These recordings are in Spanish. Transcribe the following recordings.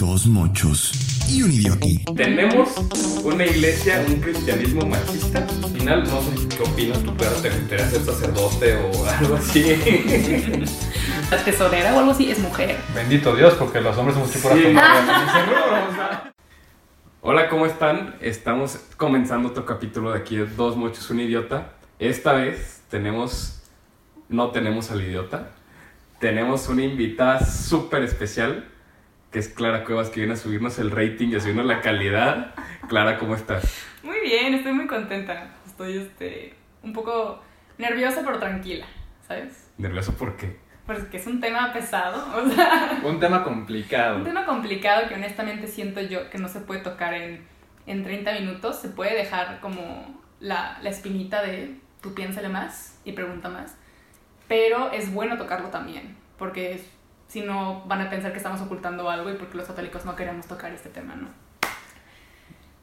Dos mochos y un idioti. Tenemos una iglesia, un cristianismo machista. Al final, no sé qué opinas tú, pero te gustaría ser sacerdote o algo así. La tesorera o algo así es mujer. Bendito Dios, porque los hombres somos chicos Sí. Hola, ¿cómo están? Estamos comenzando otro capítulo de aquí de Dos Mochos, un idiota. Esta vez tenemos, no tenemos al idiota, tenemos una invitada súper especial, que es Clara Cuevas, que viene a subirnos el rating y a subirnos la calidad. Clara, ¿cómo estás? Muy bien, estoy muy contenta. Estoy este, un poco nerviosa pero tranquila, ¿sabes? ¿Nervioso por qué? Porque es un tema pesado, o sea, Un tema complicado. un tema complicado que honestamente siento yo que no se puede tocar en, en 30 minutos. Se puede dejar como la, la espinita de tú piénsale más y pregunta más. Pero es bueno tocarlo también, porque si no van a pensar que estamos ocultando algo y porque los católicos no queremos tocar este tema, ¿no?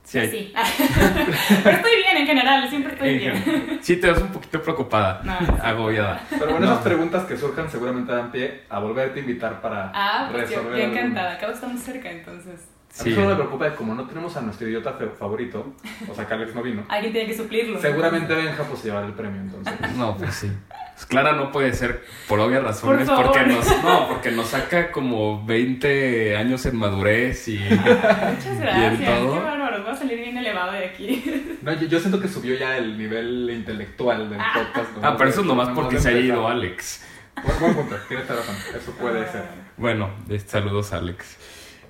Sí, Sí. Pero estoy bien en general, siempre estoy bien. Sí, te ves un poquito preocupada, No, agobiada. Pero bueno, No. esas preguntas que surjan seguramente dan pie a volverte a invitar para Ah, pues yo, resolver. encantada. Acabo de estar muy cerca, entonces. A mí solo me preocupa de como no tenemos a nuestro idiota favorito, o sea, que Alex no vino. Alguien tiene que suplirlo. Seguramente Benja pues se llevará el premio entonces. No, pues sí. Pues Clara no puede ser por obvias razones, Por porque nos, no, porque nos saca como 20 años en madurez y Muchas gracias. Qué todo? bárbaro. Voy a salir bien elevado de aquí. No, yo, yo siento que subió ya el nivel intelectual del Ah. podcast. Ah, pero eso es nomás porque se ha ido Alex. Buen, buen punto, tienes razón. Eso puede ser. Bueno, eh, saludos Alex.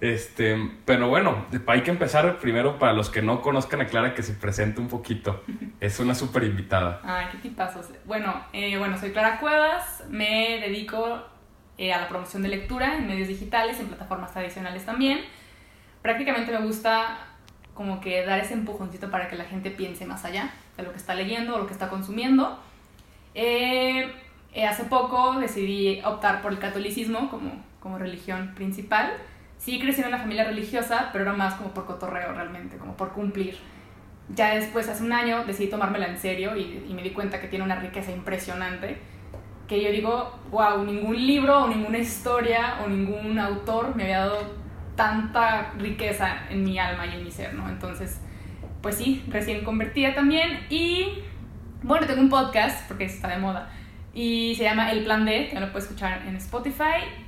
Este, pero bueno, hay que empezar primero para los que no conozcan a Clara que se presente un poquito. Es una súper invitada. Ay, qué tipazos. Bueno, eh, bueno, soy Clara Cuevas. Me dedico eh, a la promoción de lectura en medios digitales, en plataformas tradicionales también. Prácticamente me gusta como que dar ese empujoncito para que la gente piense más allá de lo que está leyendo o lo que está consumiendo. Eh, eh, hace poco decidí optar por el catolicismo como, como religión principal. Sí crecí en una familia religiosa, pero era más como por cotorreo realmente, como por cumplir. Ya después, hace un año, decidí tomármela en serio y, me di cuenta que tiene una riqueza impresionante. Que yo digo, wow, ningún libro o ninguna historia o ningún autor me había dado tanta riqueza en mi alma y en mi ser, ¿no? Entonces, pues sí, recién convertida también. Y bueno, tengo un podcast, porque está de moda, y se llama El Plan D, que lo puedes escuchar en Spotify.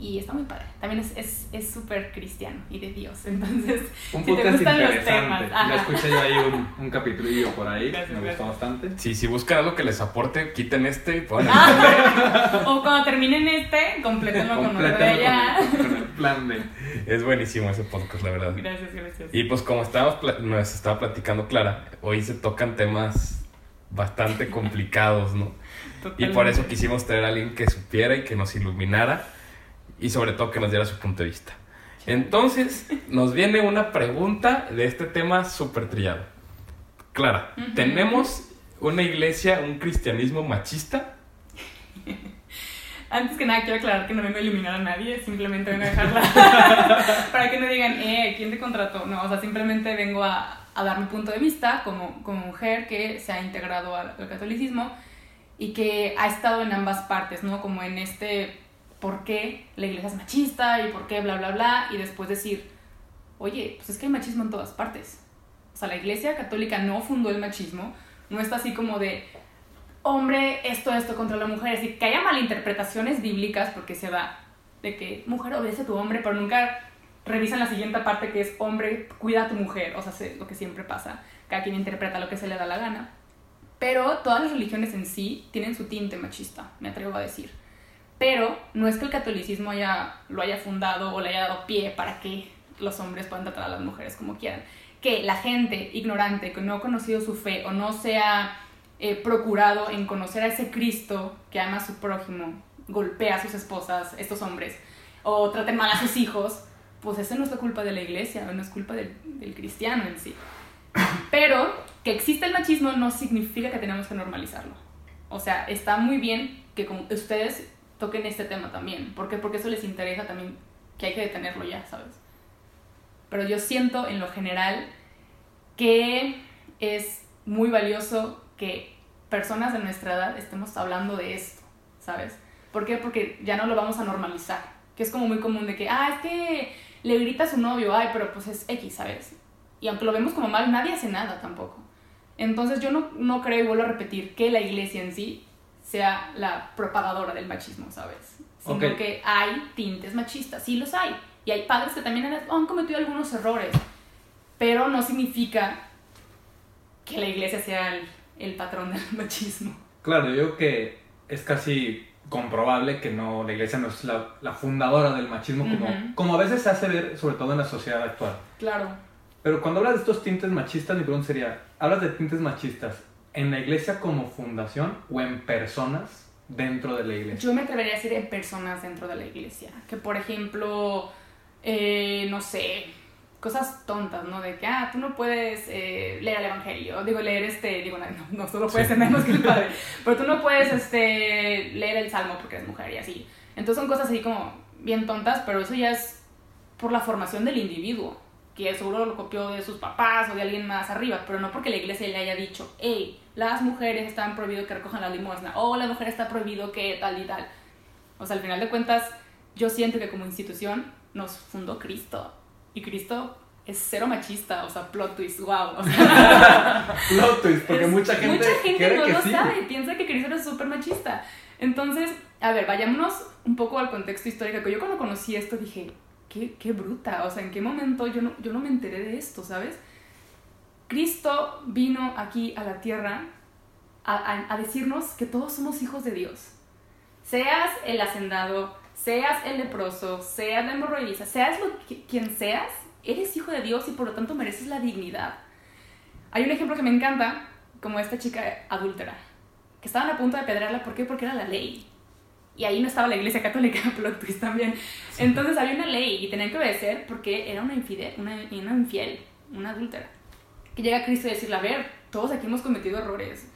Y está muy padre. También es- es es súper cristiano y de Dios. Entonces, Un si te podcast gustan los interesante. temas. Ya escuché yo ahí un, un capitulillo por ahí, Gracias, me gustó bastante. Sí, si buscan algo que les aporte, quiten este y pongan Ah, o cuando terminen este, complétenlo con otro de Complétalo allá. con, con el plan de... Es buenísimo ese podcast, la verdad. Gracias, gracias. Y pues como estábamos nos estaba platicando Clara, hoy se tocan temas bastante complicados, ¿no? Y por eso quisimos traer a alguien que supiera y que nos iluminara y sobre todo que nos diera su punto de vista. Entonces, nos viene una pregunta de este tema súper trillado. Clara. ¿tenemos una iglesia, un cristianismo machista? Antes que nada, quiero aclarar que no vengo a iluminar a nadie, simplemente vengo a dejarla para que no digan, eh, ¿quién te contrató? No, o sea, simplemente vengo a, a dar mi punto de vista como, como mujer que se ha integrado al, al catolicismo y que ha estado en ambas partes, ¿no? Como en este por qué la iglesia es machista y por qué bla, bla, bla, y después decir, oye, pues es que hay machismo en todas partes. O sea, la iglesia católica no fundó el machismo, no está así como de, hombre, esto, esto contra la mujer, así que haya malinterpretaciones bíblicas porque se da de que mujer obedece a tu hombre, pero nunca revisan la siguiente parte que es hombre, cuida a tu mujer, o sea, se- lo que siempre pasa, cada quien interpreta lo que se le da la gana. Pero todas las religiones en sí tienen su tinte machista, me atrevo a decir. Pero no es que el catolicismo haya, lo haya fundado o le haya dado pie para que los hombres puedan tratar a las mujeres como quieran. Que la gente ignorante que no ha conocido su fe o no se ha eh, procurado en conocer a ese Cristo que ama a su prójimo, golpea a sus esposas, estos hombres, o traten mal a sus hijos, pues eso no es la culpa de la iglesia, no es culpa del, cristiano en sí. Pero que existe el machismo no significa que tenemos que normalizarlo. O sea, está muy bien que ustedes toquen este tema también. ¿Por qué? Porque eso les interesa también que hay que detenerlo ya, ¿sabes? Pero yo siento en lo general que es muy valioso que personas de nuestra edad estemos hablando de esto, ¿sabes? ¿Por qué? Porque ya no lo vamos a normalizar. Que es como muy común de que, ah, es que le grita a su novio, ay, pero pues es X, ¿sabes? Y aunque lo vemos como mal, nadie hace nada tampoco. Entonces yo no, no creo, y vuelvo a repetir, que la iglesia en sí sea la propagadora del machismo, ¿sabes? Sino que hay tintes machistas, sí los hay. Y hay padres que también han, han cometido algunos errores, pero no significa que la iglesia sea el, el patrón del machismo. Claro, yo creo que es casi comprobable que no, la iglesia no es la, la fundadora del machismo como, como a veces se hace ver, sobre todo en la sociedad actual. Claro. Pero cuando hablas de estos tintes machistas, mi pregunta sería, ¿hablas de tintes machistas en la iglesia como fundación o en personas dentro de la iglesia? Yo me atrevería a decir en personas dentro de la iglesia. Que por ejemplo, eh, no sé, cosas tontas, ¿no? De que, ah, tú no puedes eh, leer el evangelio. Digo, leer este, digo, no, no solo puedes ser menos que el padre. Pero tú no puedes este, leer el salmo porque eres mujer y así. Entonces son cosas así como bien tontas, pero eso ya es por la formación del individuo. Que seguro lo copió de sus papás o de alguien más arriba, pero no porque la iglesia le haya dicho, hey, las mujeres están prohibido que recojan la limosna, o la mujer está prohibido que tal y tal. O sea, al final de cuentas, yo siento que como institución nos fundó Cristo. Y Cristo es cero machista, o sea, plot twist, wow. O sea, Plot twist, porque es- mucha gente, mucha gente no que lo sí. sabe, piensa que Cristo era súper machista. Entonces, a ver, vayámonos un poco al contexto histórico. que Yo cuando conocí esto dije, qué, qué bruta, o sea, ¿en qué momento yo no, yo no me enteré de esto, ¿sabes? Cristo vino aquí a la tierra a, a- a decirnos que todos somos hijos de Dios. Seas el hacendado, seas el leproso, seas la hemorroidiza, seas lo que- quien seas, eres hijo de Dios y por lo tanto mereces la dignidad. Hay un ejemplo que me encanta, como esta chica adúltera, que estaban a punto de apedrearla, ¿por qué? Porque era la ley. Y ahí no estaba la iglesia católica, plot twist también. Entonces había una ley y tenían que obedecer porque era una, infidel, una, una infiel, una adúltera. Que llega Cristo y decirle, a ver, todos aquí hemos cometido errores.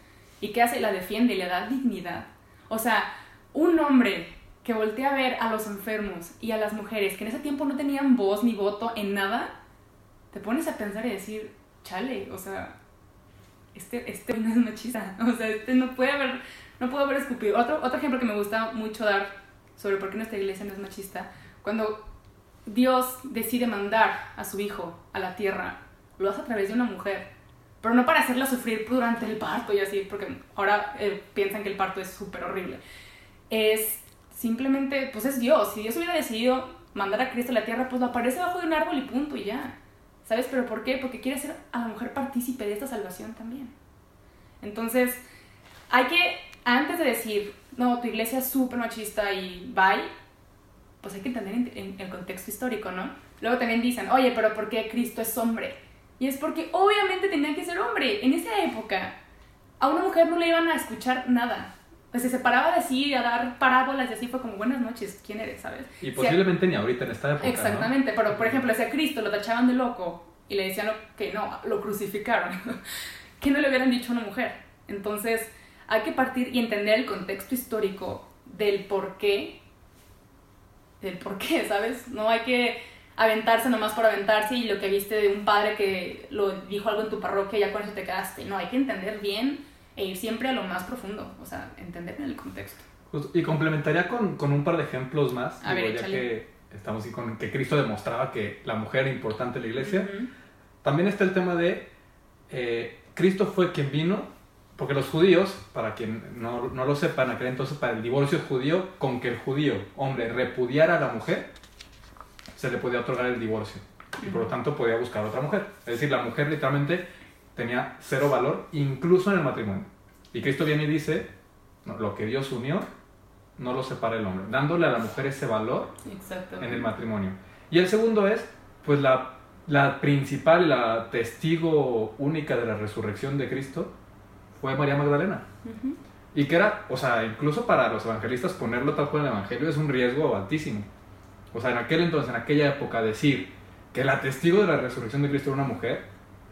¿Y qué hace? La defiende y le da dignidad. O sea, un hombre que voltea a ver a los enfermos y a las mujeres que en ese tiempo no tenían voz ni voto en nada, te pones a pensar y decir, chale, o sea, este, este no es machista, o sea, este no puede haber, no puede haber escupido. Otro, otro ejemplo que me gusta mucho dar sobre por qué nuestra iglesia no es machista, cuando Dios decide mandar a su hijo a la tierra, lo hace a través de una mujer, pero no para hacerla sufrir durante el parto y así, porque ahora eh, piensan que el parto es súper horrible. Es simplemente, pues es Dios. Si Dios hubiera decidido mandar a Cristo a la tierra, pues lo aparece bajo de un árbol y punto y ya. ¿Sabes? ¿Pero por qué? Porque quiere ser a la mujer partícipe de esta salvación también. Entonces, hay que, antes de decir, no, tu iglesia es súper machista y bye, pues hay que entender en- en el contexto histórico, ¿no? Luego también dicen, oye, pero ¿por qué Cristo es hombre? Y es porque obviamente tenía que ser hombre. En esa época, a una mujer no le iban a escuchar nada. Pues se separaba de sí, a dar parábolas y así fue como, buenas noches, ¿quién eres? ¿Sabes? Y Si- posiblemente ni ahorita en esta época, ¿no? Exactamente, pero por ejemplo, si a Cristo lo tachaban de loco y le decían que no, lo crucificaron, que no le hubieran dicho a una mujer. Entonces, hay que partir y entender el contexto histórico del por qué, del por qué, ¿sabes? No hay que aventarse nomás por aventarse y lo que viste de un padre que lo dijo algo en tu parroquia, ya con eso te quedaste. No, hay que entender bien e ir siempre a lo más profundo, o sea, entender en el contexto. Justo, Y complementaría con, con un par de ejemplos más, A ver, ya échale. que estamos con que Cristo demostraba que la mujer era importante en la iglesia. Ujú. También está el tema de eh, Cristo fue quien vino, porque los judíos, para quien no, no lo sepan, aquel entonces para el divorcio judío, con que el judío, hombre, repudiara a la mujer, se le podía otorgar el divorcio. Y por lo tanto podía buscar otra mujer. Es decir, la mujer literalmente tenía cero valor, incluso en el matrimonio. Y Cristo viene y dice, "No, lo que Dios unió, no lo separa el hombre, dándole a la mujer ese valor en el matrimonio. Y el segundo es, pues la, la principal, la testigo única de la resurrección de Cristo fue María Magdalena. Y que era, o sea, incluso para los evangelistas ponerlo tal cual en el evangelio es un riesgo altísimo. O sea, en aquel entonces, en aquella época, decir que la testigo de la resurrección de Cristo era una mujer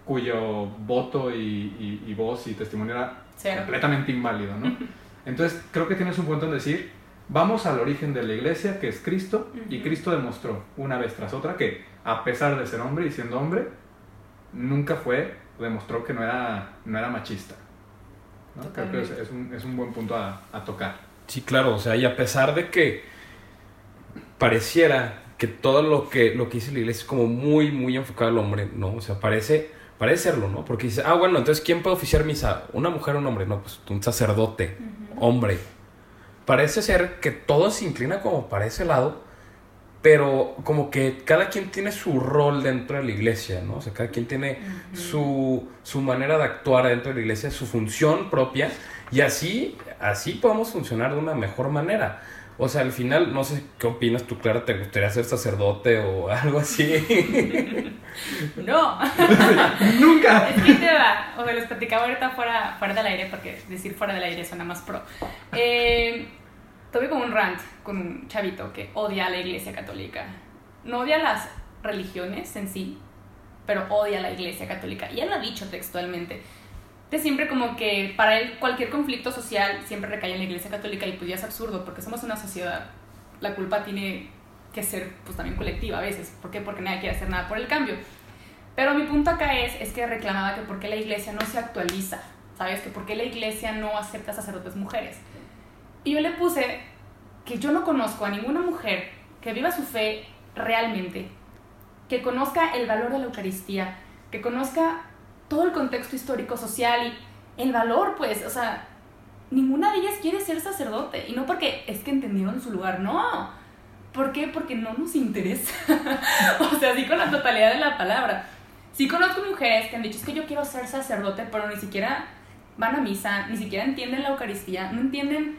cuyo voto y, y- y voz y testimonio era Cero. completamente inválido, ¿no? Entonces, creo que tienes un punto en decir, vamos al origen de la iglesia, que es Cristo, y Ujú. Cristo demostró una vez tras otra que, a pesar de ser hombre y siendo hombre, nunca fue, demostró que no era, no era machista. ¿no? Creo que es, es un, es un buen punto a, a tocar. Sí, claro, o sea, y a pesar de que pareciera que todo lo que, lo que dice la iglesia es como muy, muy enfocado al hombre, ¿no? O sea, parece, parece serlo, ¿no? Porque dice, ah, bueno, entonces, ¿quién puede oficiar misa? ¿Una mujer o un hombre? No, pues un sacerdote, hombre. Parece ser que todo se inclina como para ese lado, pero como que cada quien tiene su rol dentro de la iglesia, ¿no? O sea, cada quien tiene su, su manera de actuar dentro de la iglesia, su función propia, y así, así podemos funcionar de una mejor manera. O sea, al final, no sé qué opinas tú, Clara, ¿te gustaría ser sacerdote o algo así? No. Nunca. Es que te va. O sea, les platicaba ahorita fuera, fuera del aire, porque decir fuera del aire suena más pro. Eh, tuve como un rant con un chavito que odia a la iglesia católica. No odia las religiones en sí, pero odia a la iglesia católica. Y él lo ha dicho textualmente. De siempre como que para él cualquier conflicto social siempre recae en la iglesia católica y pues ya es absurdo porque somos una sociedad. La culpa tiene que ser pues también colectiva a veces. ¿Por qué? Porque nadie quiere hacer nada por el cambio. Pero mi punto acá es, es que reclamaba que por qué la iglesia no se actualiza, ¿sabes? Que por qué la iglesia no acepta sacerdotes mujeres. Y yo le puse que yo no conozco a ninguna mujer que viva su fe realmente, que conozca el valor de la Eucaristía, que conozca todo el contexto histórico, social y el valor, pues, o sea, ninguna de ellas quiere ser sacerdote. Y no porque es que entendieron su lugar, no. ¿Por qué? Porque no nos interesa. o sea, sí con la totalidad de la palabra. Sí conozco mujeres que han dicho, es que yo quiero ser sacerdote, pero ni siquiera van a misa, ni siquiera entienden la Eucaristía, no entienden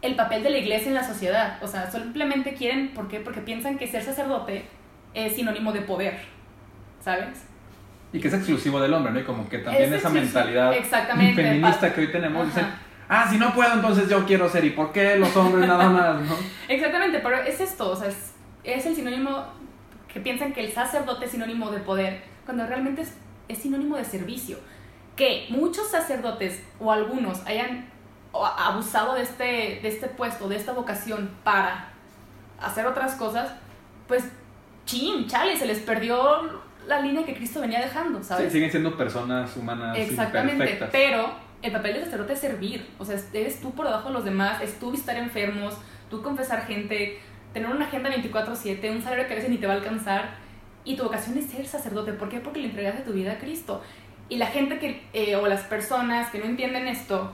el papel de la iglesia en la sociedad. O sea, simplemente quieren, ¿por qué? Porque piensan que ser sacerdote es sinónimo de poder, ¿sabes? Y que es exclusivo del hombre, ¿no? Y como que también Es esa mentalidad feminista que hoy tenemos, Ajá. dicen, ah, si no puedo, entonces yo quiero ser. ¿Y por qué los hombres nada más, no? Exactamente, pero es esto, o sea, es, es el sinónimo que piensan que el sacerdote es sinónimo de poder, cuando realmente es, es sinónimo de servicio. Que muchos sacerdotes o algunos hayan abusado de este, de este puesto, de esta vocación para hacer otras cosas, pues, chin, chale, se les perdió la línea que Cristo venía dejando, ¿sabes? Sí, siguen siendo personas humanas Exactamente, imperfectas. pero el papel del sacerdote es servir, o sea, eres tú por debajo de los demás, es tú visitar enfermos, tú confesar gente, tener una agenda 24/7, un salario que a veces ni te va a alcanzar, y tu vocación es ser sacerdote, ¿por qué? Porque le entregaste tu vida a Cristo. Y la gente que, eh, o las personas que no entienden esto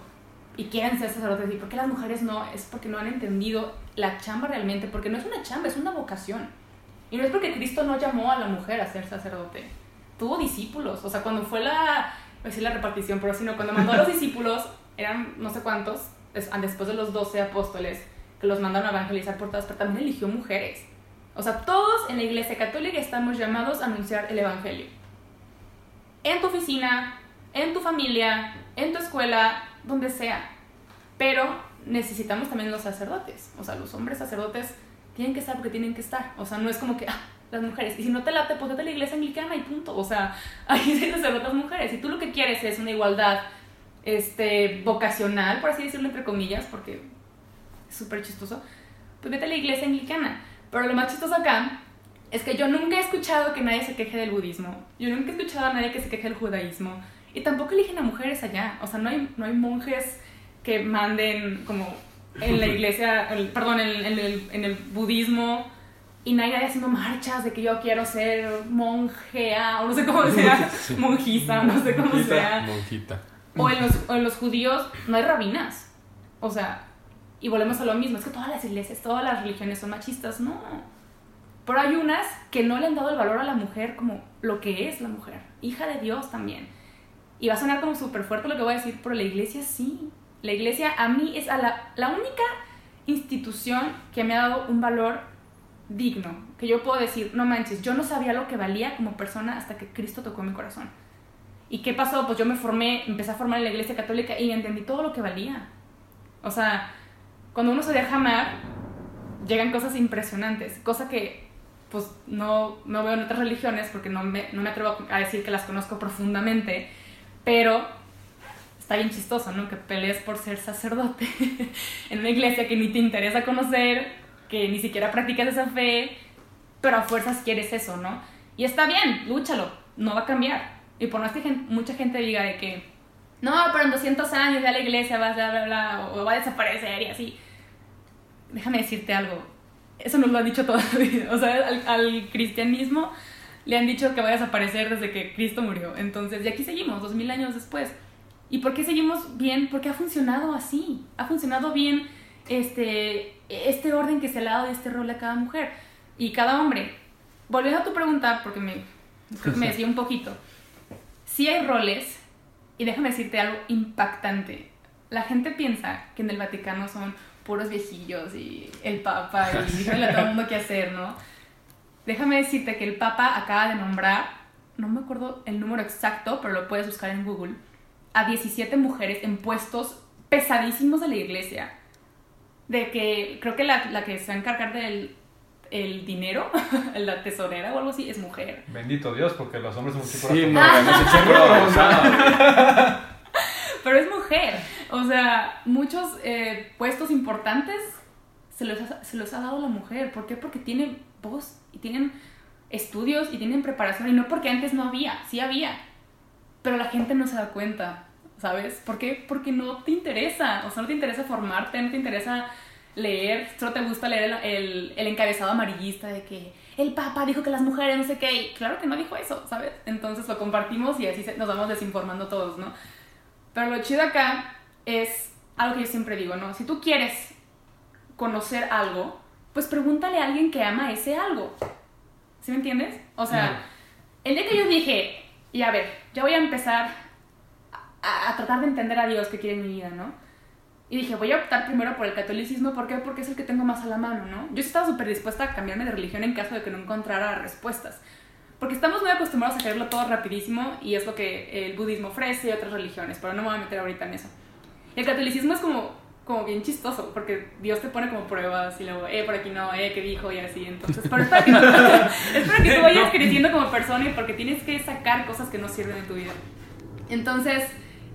y quieren ser sacerdotes, ¿y por qué las mujeres no? Es porque no han entendido la chamba realmente, porque no es una chamba, es una vocación. Y no es porque Cristo no llamó a la mujer a ser sacerdote. Tuvo discípulos. O sea, cuando fue la, decir la repartición, pero sino cuando mandó a los discípulos, eran no sé cuántos, des- después de los 12 apóstoles, que los mandaron a evangelizar por todas, pero también eligió mujeres. O sea, todos en la iglesia católica estamos llamados a anunciar el evangelio. En tu oficina, en tu familia, en tu escuela, donde sea. Pero necesitamos también los sacerdotes. O sea, los hombres sacerdotes tienen que estar porque tienen que estar. O sea, no es como que, ah, las mujeres. Y si no te late, pues vete a la iglesia anglicana y punto. O sea, ahí sí sacerdotes mujeres. Si tú lo que quieres es una igualdad este, vocacional, por así decirlo, entre comillas, porque es súper chistoso, pues vete a la iglesia anglicana. Pero lo más chistoso acá es que yo nunca he escuchado que nadie se queje del budismo. Yo nunca he escuchado a nadie que se queje del judaísmo. Y tampoco eligen a mujeres allá. O sea, no hay, no hay monjes que manden como en la iglesia, el- perdón, en, en el, en el budismo. Y nadie haciendo marchas de que yo quiero ser monjea, o no sé cómo sea, monjisa, no sé cómo Monjisa. sea. Monjita. O en, los, o en los judíos no hay rabinas. O sea, y volvemos a lo mismo, es que todas las iglesias, todas las religiones son machistas. No. Pero hay unas que no le han dado el valor a la mujer como lo que es la mujer, hija de Dios también. Y va a sonar como súper fuerte lo que voy a decir, pero la iglesia sí. La iglesia a mí es la única institución que me ha dado un valor digno, que yo puedo decir, no manches, yo no sabía lo que valía como persona hasta que Cristo tocó mi corazón. ¿Y qué pasó? Pues yo me formé, empecé a formar en la iglesia católica y entendí todo lo que valía. O sea, cuando uno se deja amar, llegan cosas impresionantes, cosa que pues no, no veo en otras religiones porque no me, no me atrevo a decir que las conozco profundamente, pero está bien chistoso, ¿no? Que pelees por ser sacerdote en una iglesia que ni te interesa conocer, que ni siquiera practicas esa fe, pero a fuerzas quieres eso, ¿no? Y está bien, lúchalo, no va a cambiar. Y por más que gen- mucha gente diga de que, no, pero en 200 años ya la iglesia va bla, bla, bla, o va a desaparecer y así. Déjame decirte algo, eso nos lo han dicho toda la vida. O sea, al, al cristianismo le han dicho que va a desaparecer desde que Cristo murió. Entonces, y aquí seguimos, dos mil años después. ¿Y por qué seguimos bien? Porque ha funcionado así. Ha funcionado bien este, este orden que se le ha dado de este rol a cada mujer y cada hombre. Volviendo a tu pregunta, porque me, creo que me decía un poquito. Sí hay roles, y déjame decirte algo impactante. La gente piensa que en el Vaticano son puros viejillos y el Papa y díganle a todo el mundo qué hacer, ¿no? Déjame decirte que el Papa acaba de nombrar, no me acuerdo el número exacto, pero lo puedes buscar en Google, a 17 mujeres en puestos pesadísimos de la iglesia. De que creo que la, la que se va a encargar del el dinero, la tesorera o algo así, es mujer. Bendito Dios, porque los hombres somos tipo Sí, no, hemos hecho broma, o sea, Pero es mujer. O sea, muchos eh, puestos importantes se los, ha, se los ha dado la mujer. ¿Por qué? Porque tienen voz y tienen estudios y tienen preparación. Y no porque antes no había, sí había. Pero la gente no se da cuenta, ¿sabes? ¿Por qué? Porque no te interesa. O sea, no te interesa formarte, no te interesa leer. Solo te gusta leer el, el, el encabezado amarillista de que el Papa dijo que las mujeres no sé qué. Y claro que no dijo eso, ¿sabes? Entonces lo compartimos y así se- nos vamos desinformando todos, ¿no? Pero lo chido acá es algo que yo siempre digo, ¿no? Si tú quieres conocer algo, pues pregúntale a alguien que ama ese algo. ¿Sí me entiendes? O sea, el día que yo dije, y a ver, ya voy a empezar a, a tratar de entender a Dios que quiere mi vida, ¿no? Y dije, voy a optar primero por el catolicismo, ¿por qué? Porque es el que tengo más a la mano, ¿no? Yo estaba súper dispuesta a cambiarme de religión en caso de que no encontrara respuestas. Porque estamos muy acostumbrados a quererlo todo rapidísimo y es lo que el budismo ofrece y otras religiones, pero no me voy a meter ahorita en eso. El catolicismo es como, como bien chistoso, porque Dios te pone como pruebas y luego, eh, por aquí no, eh, ¿qué dijo? Y así, entonces, pero es para que, tú- es para que tú vayas creciendo como persona y porque tienes que sacar cosas que no sirven en tu vida. Entonces,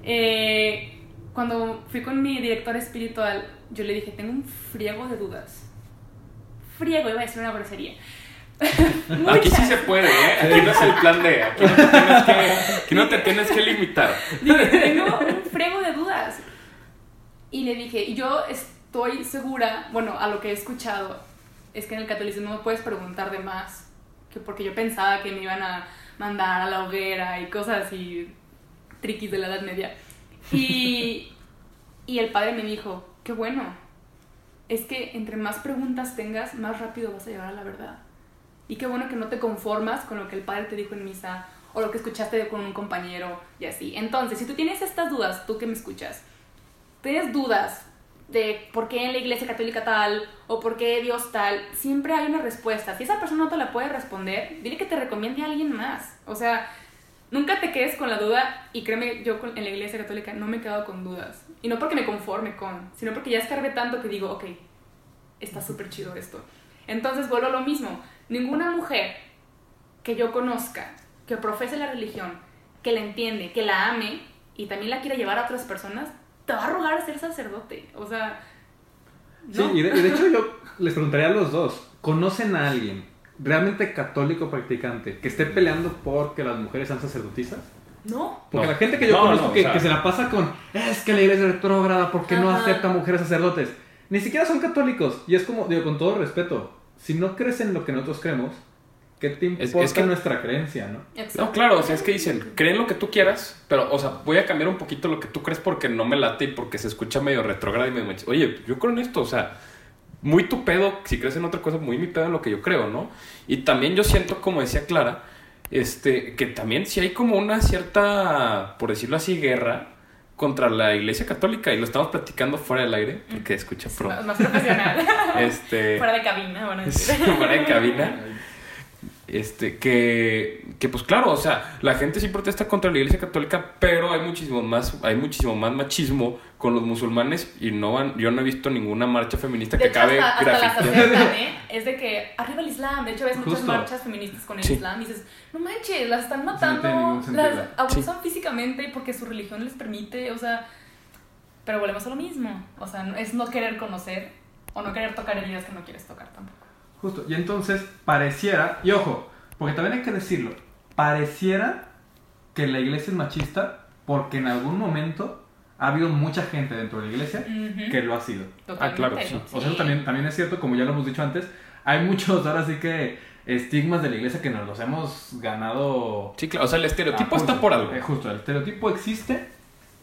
eh, cuando fui con mi director espiritual, yo le dije, tengo un friego de dudas. Friego, iba a decir una grosería. aquí sí se puede, ¿eh? Aquí no es el plan D. Aquí no te tienes que, no te tienes que limitar. Dije, tengo un frego de dudas. Y le dije, yo estoy segura, bueno, a lo que he escuchado, es que en el catolicismo no puedes preguntar de más. Que porque yo pensaba que me iban a mandar a la hoguera y cosas así, triquis de la Edad Media. Y, y el padre me dijo, qué bueno, es que entre más preguntas tengas, más rápido vas a llegar a la verdad. Y qué bueno que no te conformas con lo que el padre te dijo en misa o lo que escuchaste con un compañero y así. Entonces, si tú tienes estas dudas, tú que me escuchas, tienes dudas de por qué en la iglesia católica tal o por qué Dios tal, siempre hay una respuesta. Si esa persona no te la puede responder, dile que te recomiende a alguien más. O sea, nunca te quedes con la duda y créeme, yo en la iglesia católica no me he quedado con dudas. Y no porque me conforme con, sino porque ya escarbé tanto que digo, ok, está súper chido esto. Entonces vuelvo a lo mismo. Ninguna mujer que yo conozca, que profese la religión, que la entiende, que la ame y también la quiera llevar a otras personas, te va a rogar a ser sacerdote. O sea, Sí, no. y de, y de hecho yo les preguntaría a los dos, ¿conocen a alguien realmente católico practicante que esté peleando por que las mujeres sean sacerdotisas? No. Porque No. la gente que yo No, conozco no, o que, sea- que se la pasa con, es que la iglesia es retrógrada, ¿por qué no acepta mujeres sacerdotes? Ni siquiera son católicos. Y es como, digo, con todo respeto, si no crees en lo que nosotros creemos, ¿qué te Es- importa es que- nuestra creencia, no? Exacto. No, claro, o sea, es que dicen, creen lo que tú quieras, pero, o sea, voy a cambiar un poquito lo que tú crees porque no me late y porque se escucha medio retrógrado y medio mach- Oye, yo creo en esto, o sea, muy tu pedo, si crees en otra cosa, muy mi pedo en lo que yo creo, ¿no? Y también yo siento, como decía Clara, este, que también si hay como una cierta, por decirlo así, guerra contra la iglesia católica y lo estamos platicando fuera del aire, porque escucha Es pro. más, más profesional. Este, Fuera de cabina, decir. fuera de cabina. Este, que, que pues claro, o sea, la gente sí protesta contra la iglesia católica, pero hay muchísimo más, hay muchísimo más machismo con los musulmanes y no van, yo no he visto ninguna marcha feminista De que hecho, acabe hasta, hasta las aceptan, ¿eh? Es de que arriba el Islam. De hecho, ves muchas marchas feministas con el Sí. Islam y dices, no manches, las están matando, las abusan físicamente porque su religión les permite, o sea. Pero volvemos a lo mismo. O sea, es no querer conocer o no querer tocar heridas que no quieres tocar tampoco. Justo. Y entonces pareciera, y ojo, porque también hay que decirlo, pareciera que la iglesia es machista porque en algún momento ha habido mucha gente dentro de la iglesia que lo ha sido. Totalmente, Ah, claro. O sea, eso también, también es cierto, como ya lo hemos dicho antes, hay muchos, ahora sí que estigmas de la iglesia que nos los hemos ganado. Sí, claro. O sea, el estereotipo está por algo. Eh, justo, el estereotipo existe,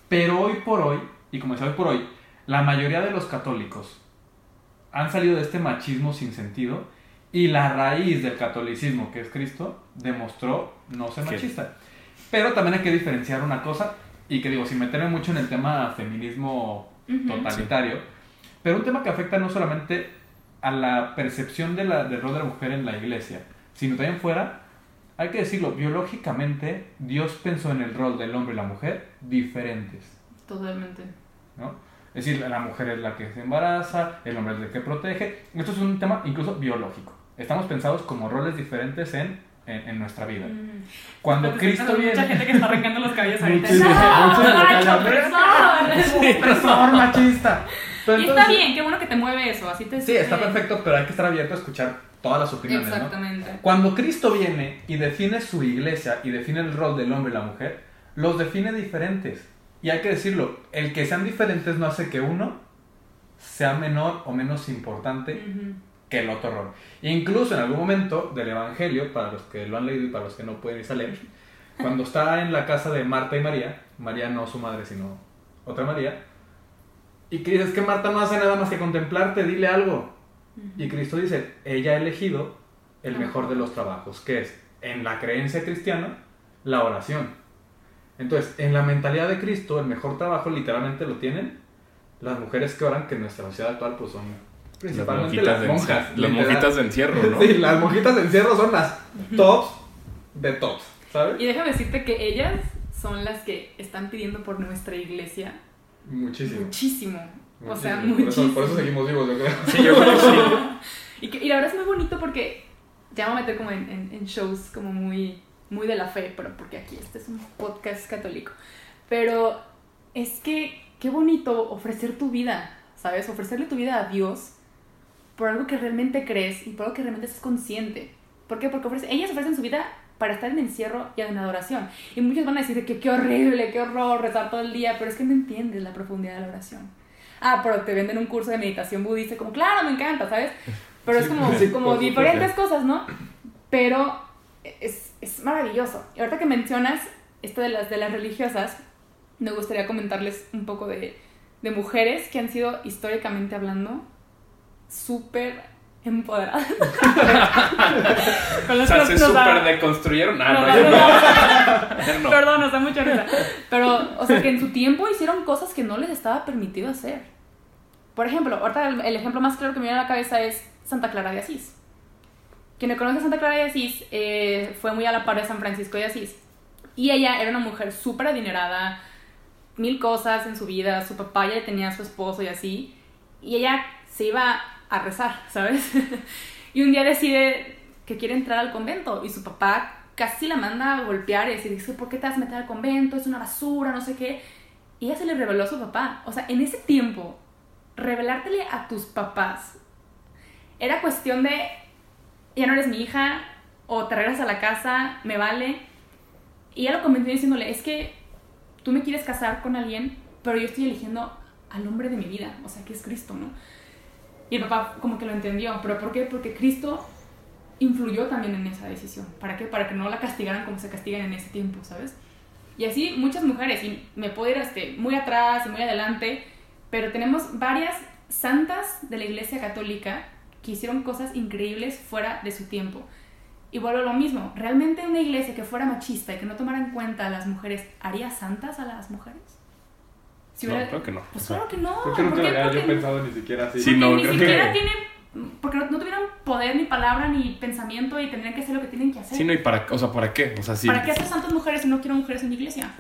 pero hoy por hoy, y como decía hoy por hoy, la mayoría de los católicos han salido de este machismo sin sentido y la raíz del catolicismo, que es Cristo, demostró no ser machista. Pero también hay que diferenciar una cosa, y que digo, sin meterme mucho en el tema feminismo Ujú. totalitario, pero un tema que afecta no solamente a la percepción de la, del rol de la mujer en la iglesia, sino también fuera, hay que decirlo, biológicamente Dios pensó en el rol del hombre y la mujer diferentes, Totalmente. ¿no? Es decir, la mujer es la que se embaraza, el hombre es el que protege. Esto es un tema incluso biológico. Estamos pensados como roles diferentes en, en, en nuestra vida. Mm. Cuando Pues, Cristo hay viene... Mucha gente que está arrancando los cabellos ahorita. Muchísimo, ¡No, machista! Pero Y está bien, qué bueno que te mueve eso. Así te Sí, está perfecto, pero hay que estar abierto a escuchar todas las opiniones, ¿no? Exactamente. Cuando Cristo viene y define su iglesia y define el rol del hombre y la mujer, los define diferentes. Y hay que decirlo, el que sean diferentes no hace que uno sea menor o menos importante que el otro rol. Incluso en algún momento del Evangelio, para los que lo han leído y para los que no pueden irse a leer, cuando está en la casa de Marta y María, María no su madre, sino otra María, y que dices que Marta no hace nada más que contemplarte, dile algo. Y Cristo dice, ella ha elegido el mejor de los trabajos, que es, en la creencia cristiana, la oración. Entonces, en la mentalidad de Cristo, el mejor trabajo literalmente lo tienen las mujeres que oran, que en nuestra sociedad actual pues son Las principalmente las de, monjas. las literal. monjitas de encierro, ¿no? Sí, las monjitas de encierro son las tops de tops, ¿sabes? Y déjame decirte que ellas son las que están pidiendo por nuestra iglesia Muchísimo. muchísimo. O sea, muchísimo. Por eso, muchísimo. por eso seguimos vivos, yo creo. Sí, yo creo que sí. Y, que- y la verdad es muy bonito porque ya me voy a meter como en, en- en shows como muy, muy de la fe, pero porque aquí este es un podcast católico. Pero es que qué bonito ofrecer tu vida, ¿sabes? Ofrecerle tu vida a Dios por algo que realmente crees y por algo que realmente estás consciente. ¿Por qué? Porque ofrece- ellas ofrecen su vida para estar en encierro y en adoración. Y muchos van a decir que qué horrible, qué horror rezar todo el día, pero es que no entiendes la profundidad de la oración. Ah, pero te venden un curso de meditación budista, como, claro, me encanta, ¿sabes? Pero es Sí, como, sí, como diferentes cosas, ¿no? Pero es, es maravilloso. Y ahorita que mencionas esto de las, de las religiosas, me gustaría comentarles un poco de, de mujeres que han sido, históricamente hablando, súper empoderadas. O sea, se super deconstruyeron. Ah, no, no, no. no. Perdón, nos da mucha risa. Pero, o sea, que en su tiempo hicieron cosas que no les estaba permitido hacer. Por ejemplo, ahorita el, el ejemplo más claro que me viene a la cabeza es Santa Clara de Asís. Quien no conoce a Santa Clara de Asís eh, fue muy a la par de San Francisco de Asís. Y ella era una mujer súper adinerada, mil cosas en su vida, su papá ya tenía a su esposo y así. Y ella se iba a rezar, ¿sabes? y un día decide que quiere entrar al convento y su papá casi la manda a golpear y decir, "Es que, ¿por qué te vas a meter al convento? Es una basura, no sé qué. Y ella se le reveló a su papá. O sea, en ese tiempo, revelártele a tus papás era cuestión de, ya no eres mi hija, o te regresas a la casa, me vale. Y ella lo convenció diciéndole, es que tú me quieres casar con alguien, pero yo estoy eligiendo al hombre de mi vida, o sea, que es Cristo, ¿no? Y el papá como que lo entendió, pero ¿por qué? Porque Cristo influyó también en esa decisión. ¿Para qué? Para que no la castigaran como se castigan en ese tiempo, ¿sabes? Y así muchas mujeres, y me puedo ir este, muy atrás y muy adelante, pero tenemos varias santas de la Iglesia Católica que hicieron cosas increíbles fuera de su tiempo. Y vuelvo a lo mismo, ¿realmente una iglesia que fuera machista y que no tomara en cuenta a las mujeres haría santas a las mujeres? Si No, hubiera- creo que no. Pues claro que no. Creo que nunca había yo Porque- pensado ni siquiera así. Sí, porque no, ni creo siquiera que- tienen, porque no, no tuvieron poder, ni palabra, ni pensamiento y tendrían que hacer lo que tienen que hacer. Sí, no, y para, o sea, ¿para qué? O sea, sí. ¿Para qué hacer santas mujeres si no quiero mujeres en mi iglesia?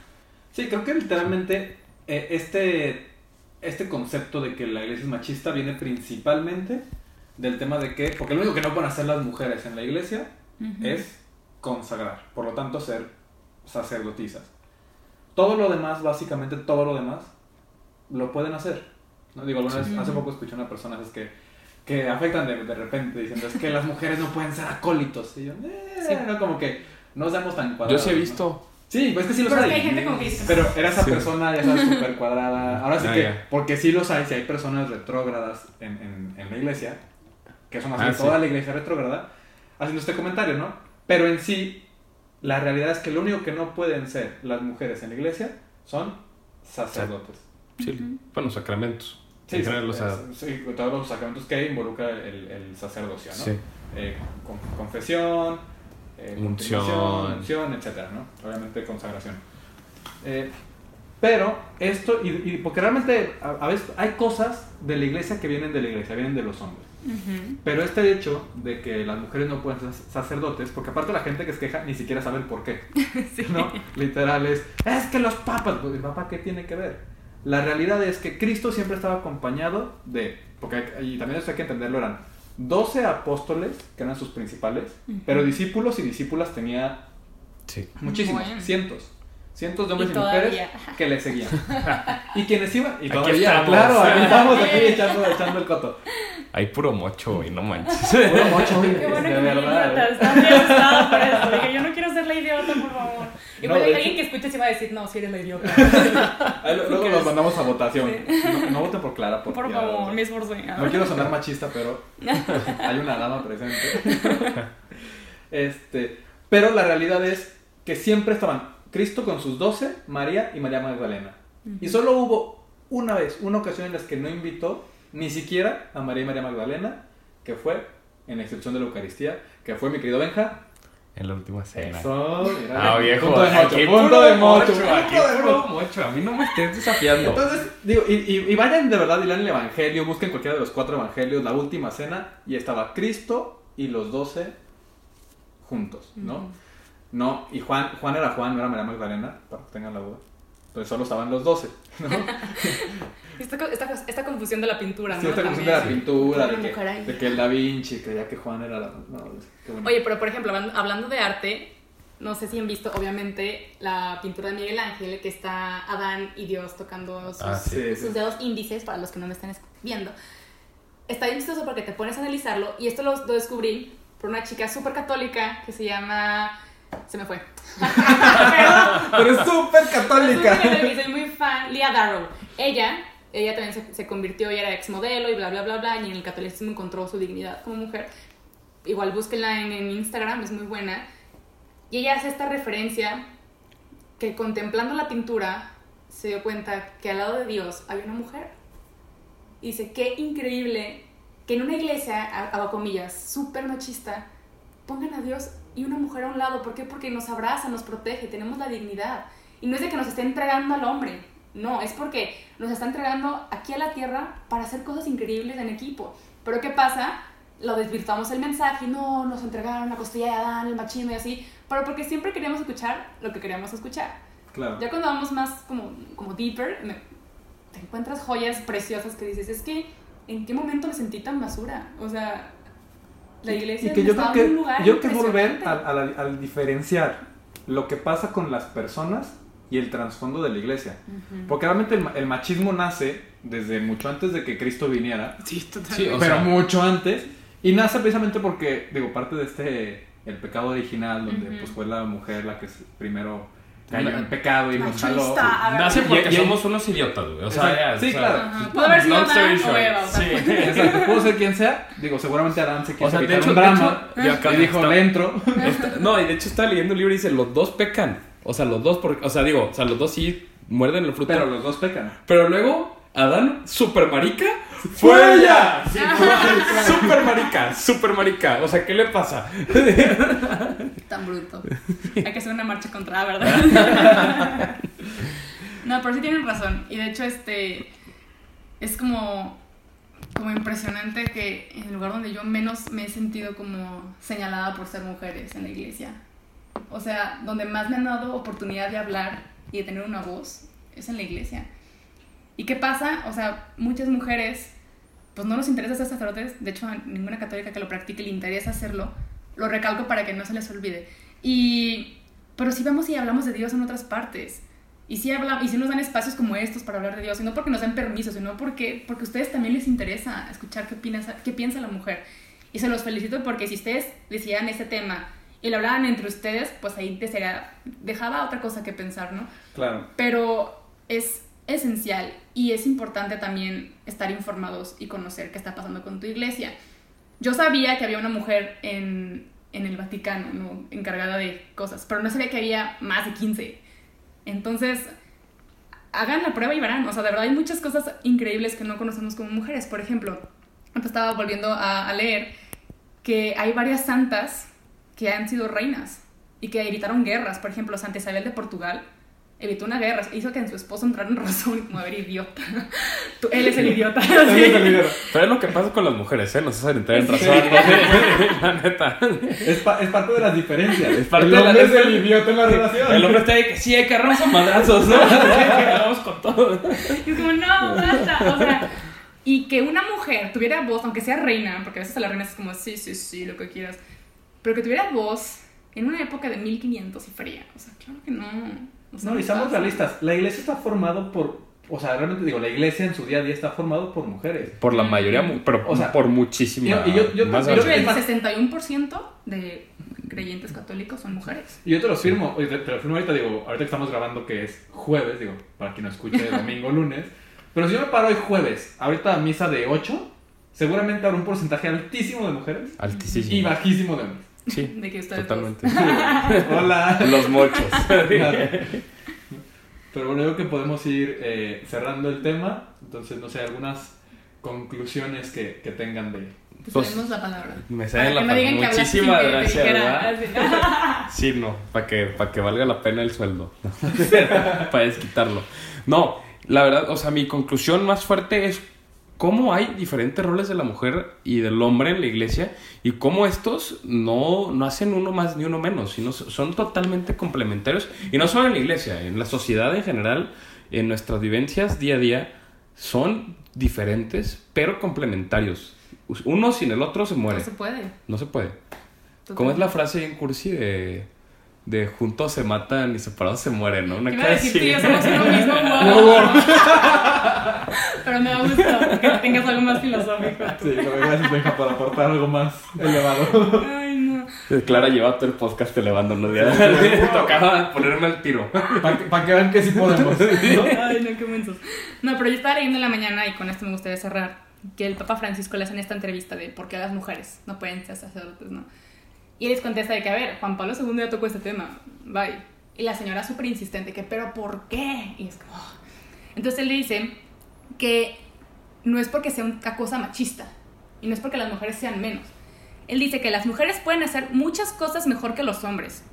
Sí, creo que literalmente eh, este, este concepto de que la iglesia es machista viene principalmente del tema de que, porque lo único que no pueden hacer las mujeres en la iglesia es consagrar, por lo tanto ser sacerdotisas. Todo lo demás, básicamente todo lo demás, lo pueden hacer. ¿no? Digo, alguna vez, hace poco escuché a una persona es que, que afectan de, de repente diciendo, es que las mujeres no pueden ser acólitos. Y yo, eh, Sí. no, como que no seamos tan Yo cuadrados. sí he ¿no? visto. Sí, pues es que sí los Pero hay. hay gente como que dice- Pero era esa Sí. persona, ya sabes, súper cuadrada. Ahora sí Ah, que, porque sí los hay, si hay personas retrógradas en, en, en la iglesia, que son así Ah, toda sí. la iglesia retrógrada, haciendo este comentario, ¿no? Pero en sí, la realidad es que lo único que no pueden ser las mujeres en la iglesia son sacerdotes. Sí. Bueno, sacramentos. Sí, En sí, general, o sea, es- sí, todos los sacramentos que involucra el, el sacerdocio, ¿no? sí. Eh, con- confesión, eh, unción, etcétera, ¿no? Obviamente consagración. Eh, pero esto, y, y porque realmente a, a veces hay cosas de la iglesia que vienen de la iglesia, vienen de los hombres. Pero este hecho de que las mujeres no pueden ser sacerdotes, porque aparte la gente que se queja ni siquiera sabe el por qué. ¿no? Literal es, es que los papas, pues, ¿el papa qué tiene que ver? La realidad es que Cristo siempre estaba acompañado de, porque y también esto hay que entenderlo, eran 12 apóstoles, que eran sus principales, Ujú. pero discípulos y discípulas tenía Sí. muchísimos, Bueno. cientos. Cientos de hombres Y y, mujeres que le seguían. y quienes iban, y Aquí todavía, estamos. claro, estamos aquí echando, echando el coto. Hay puro mocho, güey, no manches. Puro mocho, güey, Qué bueno de que me verdad. idiota, estaba muy asustada por eso. Dije, yo no quiero ser la idiota, por favor. Y No, pues alguien que escuche se va a decir, no, si eres la idiota. Luego ¿Qué los mandamos a votación. No, no voten por Clara, por, Por piedad. favor, me esforcé. No quiero sonar machista, pero hay una dama presente. Este, pero la realidad es que siempre estaban Cristo con sus doce, María y María Magdalena. Y solo hubo una vez, una ocasión en las que no invitó ni siquiera a María y María Magdalena, que fue en la institución de la Eucaristía, que fue mi querido Benja. En la última cena. Eso, mira, Ah, viejo. Punto de mocho, aquí punto de mocho, aquí puro mocho. mocho. A mí no me estés desafiando. Entonces, digo, y, y- y vayan de verdad y lean el Evangelio, busquen cualquiera de los cuatro Evangelios, la última cena, y estaba Cristo y los doce juntos, ¿no? No, y Juan, Juan era Juan, no era María Magdalena, para que tengan la duda. Entonces solo estaban los doce, ¿no? Esta, co- esta, esta confusión de la pintura, Sí, ¿no? esta También. de la pintura, de que, ahí. de que el Da Vinci creía que Juan era la... No. Oye, pero por ejemplo, hablando, de arte, no sé si han visto, obviamente, la pintura de Miguel Ángel, que está Adán y Dios tocando sus, Ah, sí. Sus sí. dedos índices, para los que no me están es- viendo. Está bien chistoso porque te pones a analizarlo, y esto lo, lo descubrí por una chica súper católica que se llama... Se me fue. Pero es súper católica. Soy muy fan, Leah Darrow. Ella, ella también se, se convirtió y era ex modelo y bla, bla, bla, bla, y en el catolicismo encontró su dignidad como mujer. Igual búsquenla en, en Instagram, es muy buena. Y ella hace esta referencia que contemplando la pintura se dio cuenta que al lado de Dios había una mujer. Y dice, qué increíble que en una iglesia, a, a comillas, súper machista, pongan a Dios y una mujer a un lado. ¿Por qué? Porque nos abraza, nos protege, tenemos la dignidad. Y no es de que nos esté entregando al hombre, no, es porque nos está entregando aquí a la tierra para hacer cosas increíbles en equipo. Pero ¿qué pasa? Lo desvirtuamos el mensaje, no, nos entregaron la costilla de Adán, el machismo y así, pero porque siempre queríamos escuchar lo que queríamos escuchar. Claro. Ya cuando vamos más como, como deeper, te encuentras joyas preciosas que dices, es que, ¿en qué momento me sentí tan basura? O sea, la iglesia y que yo creo que, lugar yo creo que volver al, al- al diferenciar lo que pasa con las personas y el trasfondo de la iglesia. Ujú. Porque realmente el, el machismo nace desde mucho antes de que Cristo viniera, Sí, totalmente. Sí, pero sea- mucho antes, y nace precisamente porque, digo, parte de este, el pecado original, donde Ujú. pues fue la mujer la que primero cayó Una- en pecado y nos jaló. Nace porque Y- y- somos unos idiotas, güey. O sea, Sí, claro. Pudo haber sido long story Adán o short, Eva, o sea, Sí. Exacto, pudo ser quien sea. Digo, seguramente Adán se quiso O sea, de evitar hecho, un de drama. hecho, yo acá y dijo, le entro. No, y de hecho estaba leyendo un libro y dice, los dos pecan. O sea, los dos, porque, o sea, digo, o sea, los dos sí muerden el fruto. Pero Pero, los dos pecan. luego, Adán, super marica, ¡Fue ella! Sí, fue super marica, super marica. O sea, ¿qué le pasa? Tan bruto. Hay que hacer una marcha contra, ¿verdad? no, pero sí tienen razón. Y de hecho, este. Es como. Como impresionante que en el lugar donde yo menos me he sentido como señalada por ser mujeres en la iglesia. O sea, donde más me han dado oportunidad de hablar y de tener una voz es en la iglesia. ¿Y qué pasa? O sea, muchas mujeres, pues no nos interesa ser sacerdotes, de hecho a ninguna católica que lo practique le interesa hacerlo, lo recalco para que no se les olvide. Y, pero sí vamos y hablamos de Dios en otras partes. Y sí, habla, y sí nos dan espacios como estos para hablar de Dios, y no porque nos den permiso, sino porque, porque a ustedes también les interesa escuchar qué, qué piensa la mujer. Y se los felicito porque si ustedes decidieran este tema y lo hablaran entre ustedes, pues ahí te sería, dejaba otra cosa que pensar, ¿no? Claro. pero es esencial y es importante también estar informados y conocer qué está pasando con tu iglesia. yo sabía que había una mujer en, en el Vaticano, ¿no? Encargada de cosas, pero no sabía que había más de 15. Entonces, hagan la prueba y verán. O sea, de verdad hay muchas cosas increíbles que no conocemos como mujeres. Por ejemplo, estaba volviendo a leer que hay varias santas que han sido reinas y que evitaron guerras. Por ejemplo, Santa Isabel de Portugal evitó una guerra, hizo que en su esposo entrara en razón, como a ver, idiota. Tú- él es el idiota. Pero es lo que pasa con las mujeres, ¿eh? Nos hacen entrar en razón. la neta. Es, pa- es parte de las diferencias. Es parte el de la- hombre es el idiota en la relación. El hombre está de que sí, hay que a madrazos, ¿no? Vamos con todo. Y es como, no, basta. O sea, y que una mujer tuviera voz, aunque sea reina, porque a veces a las reinas es como, sí, sí, sí, lo que quieras, pero que tuviera voz en una época de 1500 y fría. O sea, claro que no. O sea, No, y seamos realistas. La iglesia está formado por. O sea, realmente digo, la iglesia en su día a día está formado por mujeres. Por la mayoría, pero O sea, por muchísima. y yo- yo- más yo- grande. el Es más- 61% de creyentes católicos son mujeres. Y yo te lo firmo, te, te lo firmo ahorita, digo, ahorita que estamos grabando que es jueves, digo, para quien no escuche domingo, lunes. Pero si yo me paro hoy jueves, ahorita a misa de 8, seguramente habrá un porcentaje altísimo de mujeres y Altísimo. bajísimo de hombres. Sí, De que ustedes totalmente. Hola. Los mochos. Claro. Pero bueno, yo creo que podemos ir eh, cerrando el tema. Entonces, no sé, algunas conclusiones que, que tengan de... Pues Pues, tenemos la palabra. Me Para sale que la palabra. Muchísimas gracias, ¿verdad? Sí, no, para que, para que valga la pena el sueldo. para desquitarlo. No, la verdad, o sea, mi conclusión más fuerte es cómo hay diferentes roles de la mujer y del hombre en la iglesia y cómo estos no, no hacen uno más ni uno menos, sino son totalmente complementarios. Y no solo en la iglesia, en la sociedad en general, en nuestras vivencias día a día, son diferentes, pero complementarios. Uno sin el otro se muere. No se puede. No se puede. ¿Cómo es la frase en cursi de, de juntos se matan y separados se mueren, no? Una cosa así. yo somos uno mismo, wow. Pero me da gusto que tengas algo más filosófico. Sí, lo gracias, Benja, por aportar algo más elevado. Ay, no. Clara lleva todo el podcast elevando unos días. Tocaba ponerme al tiro. Para que, pa' que vean que sí podemos. ¿no? Ay, no, qué mensos. No, pero yo estaba leyendo en la mañana y con esto me gustaría cerrar que el Papa Francisco le hacen esta entrevista de por qué las mujeres no pueden ser sacerdotes, ¿no? Y él les contesta de que, a ver, Juan Pablo II ya tocó este tema, bye. Y la señora súper insistente, que, pero ¿por qué? Y es como... "Oh". Entonces él le dice que no es porque sea una cosa machista y no es porque las mujeres sean menos. Él dice que las mujeres pueden hacer muchas cosas mejor que los hombres.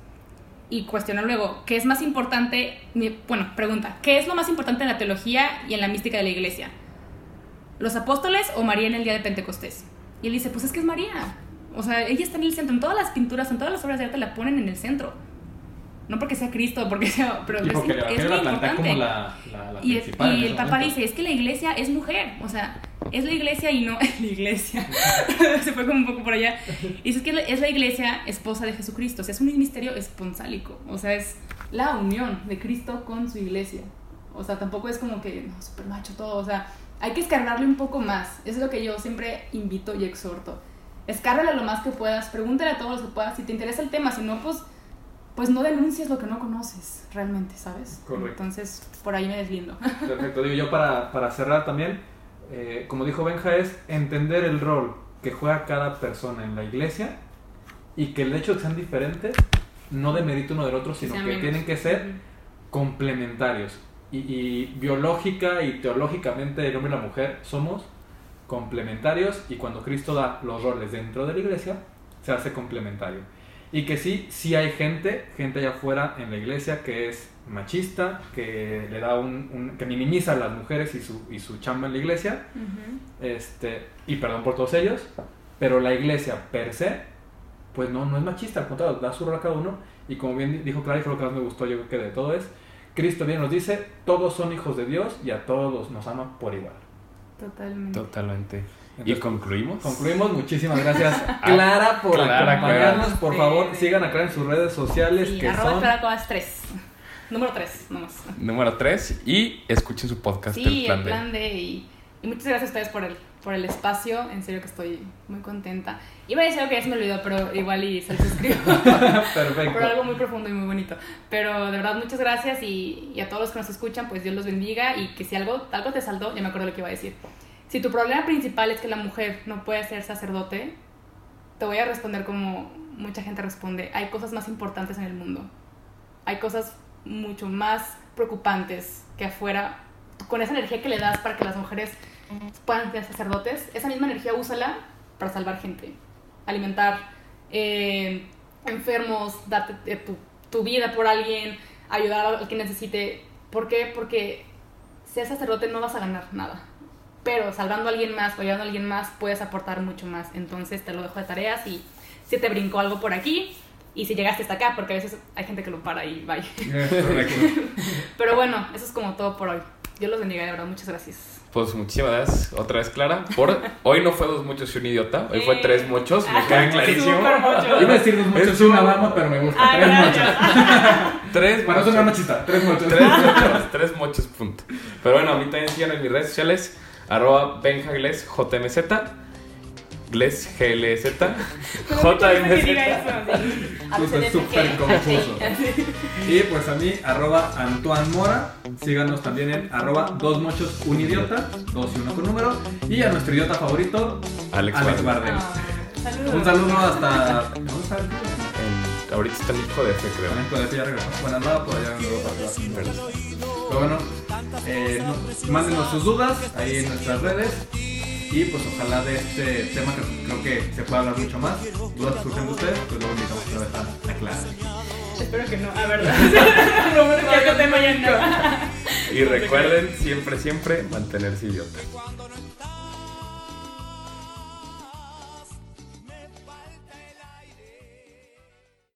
Y cuestiona luego, ¿qué es más importante? Bueno, pregunta, ¿qué es lo más importante en la teología y en la mística de la iglesia? ¿Los apóstoles o María en el día de Pentecostés? Y él dice, pues es que es María. O sea, ella está en el centro. En todas las pinturas, en todas las obras de arte la ponen en el centro. No porque sea Cristo, porque sea... Pero Y es, porque el es Evangelio muy la importante. como la, la, la Y, el- principal. y el Papa momento. dice, es que la iglesia es mujer, o sea, es la iglesia y no la iglesia. Se fue como un poco por allá. Y dice, es que la- es la iglesia esposa de Jesucristo, o sea, es un misterio esponsálico, o sea, es la unión de Cristo con su iglesia. O sea, tampoco es como que, no, super macho todo, o sea, hay que escarbarle un poco más. Eso es lo que yo siempre invito y exhorto. Escárrale lo más que puedas, pregúntale a todos los que puedas, si te interesa el tema, si no, pues, pues no denuncies lo que no conoces realmente, ¿sabes? Correcto. Entonces, por ahí me deslindo. Perfecto, digo yo para, para cerrar también, eh, como dijo Benja, es entender el rol que juega cada persona en la iglesia y que el hecho de que sean diferentes no demerita uno del otro, sino que menos. tienen que ser complementarios. Y, y biológica y teológicamente el hombre y la mujer somos complementarios y cuando Cristo da los roles dentro de la iglesia, se hace complementario. Y que sí, sí hay gente, gente allá afuera en la iglesia que es machista, que le da un, un- que minimiza a las mujeres y su, y su chamba en la iglesia, Ujú. este, y perdón por todos ellos, pero la iglesia per se, pues no, no es machista, al contrario, da su rol a cada uno, y como bien dijo Clara, y fue lo que más me gustó yo creo que de todo es, Cristo bien nos dice, todos son hijos de Dios y a todos nos ama por igual. Totalmente. Totalmente. ¿Y Entonces, concluimos? Concluimos, muchísimas gracias Clara por Clara, acompañarnos, Clara. por favor sí. sigan a Clara en sus redes sociales Sí, que arroba son... Clara Cuevas 3. Número 3, nomás. Número 3. Y escuchen su podcast, Sí, El Plan D. D. Y, y muchas gracias a ustedes por el, por el espacio. En serio que estoy muy contenta. Iba a decir algo que ya se me olvidó, pero igual y se los escribo. Perfecto. por algo muy profundo y muy bonito. Pero de verdad, muchas gracias. Y, y a todos los que nos escuchan, pues Dios los bendiga. Y que si algo, algo te saldó, ya me acuerdo lo que iba a decir. Si tu problema principal es que la mujer no puede ser sacerdote, te voy a responder como mucha gente responde. Hay cosas más importantes en el mundo. Hay cosas mucho más preocupantes que afuera. Con esa energía que le das para que las mujeres puedan ser sacerdotes, esa misma energía úsala para salvar gente. Alimentar eh, enfermos, darte eh, tu, vida por alguien, ayudar al que necesite. ¿Por qué? Porque ser sacerdote no vas a ganar nada. Pero salvando a alguien más o ayudando a alguien más puedes aportar mucho más. Entonces te lo dejo de tareas y si te brincó algo por aquí y si llegaste hasta acá, porque a veces hay gente que lo para y bye. Correcto. Pero bueno, eso es como todo por hoy. Dios los bendiga, de verdad. Muchas gracias. Pues muchísimas gracias otra vez, Clara. Por, hoy no fue dos muchos y un idiota, hoy fue Eh. tres muchos, me queda clarísimo. Iba a decir dos muchos Es y una un- dama, pero me gusta. Ah, tres muchos. Tres muchos. una machista. Tres muchos. Tres mochos, tres mochos, punto. Pero bueno, a mí también sigan en mis redes sociales, arroba benjagles, jmz, gles, glz, jmz. súper confuso. Y pues a mí, arroba Antoine Mora. Síganos también en arroba dos mochos un idiota, dos y uno con número. Y a nuestro idiota favorito, Alex, Alex. Ah, saludos. Un saludo hasta. En- ahorita está en hijo de F, creo. También por eso ya regresó. Bueno, andaba por allá en Europa. Pero bueno, eh, no- mándenos sus dudas ahí en nuestras redes. Y pues ojalá de este tema que creo que se pueda hablar mucho más. Dudas surgen de ustedes, pues luego invitamos otra vez a, a Clara. Espero que no, a verdad. no me que tema ya no. Y recuerden siempre, siempre mantenerse idiota.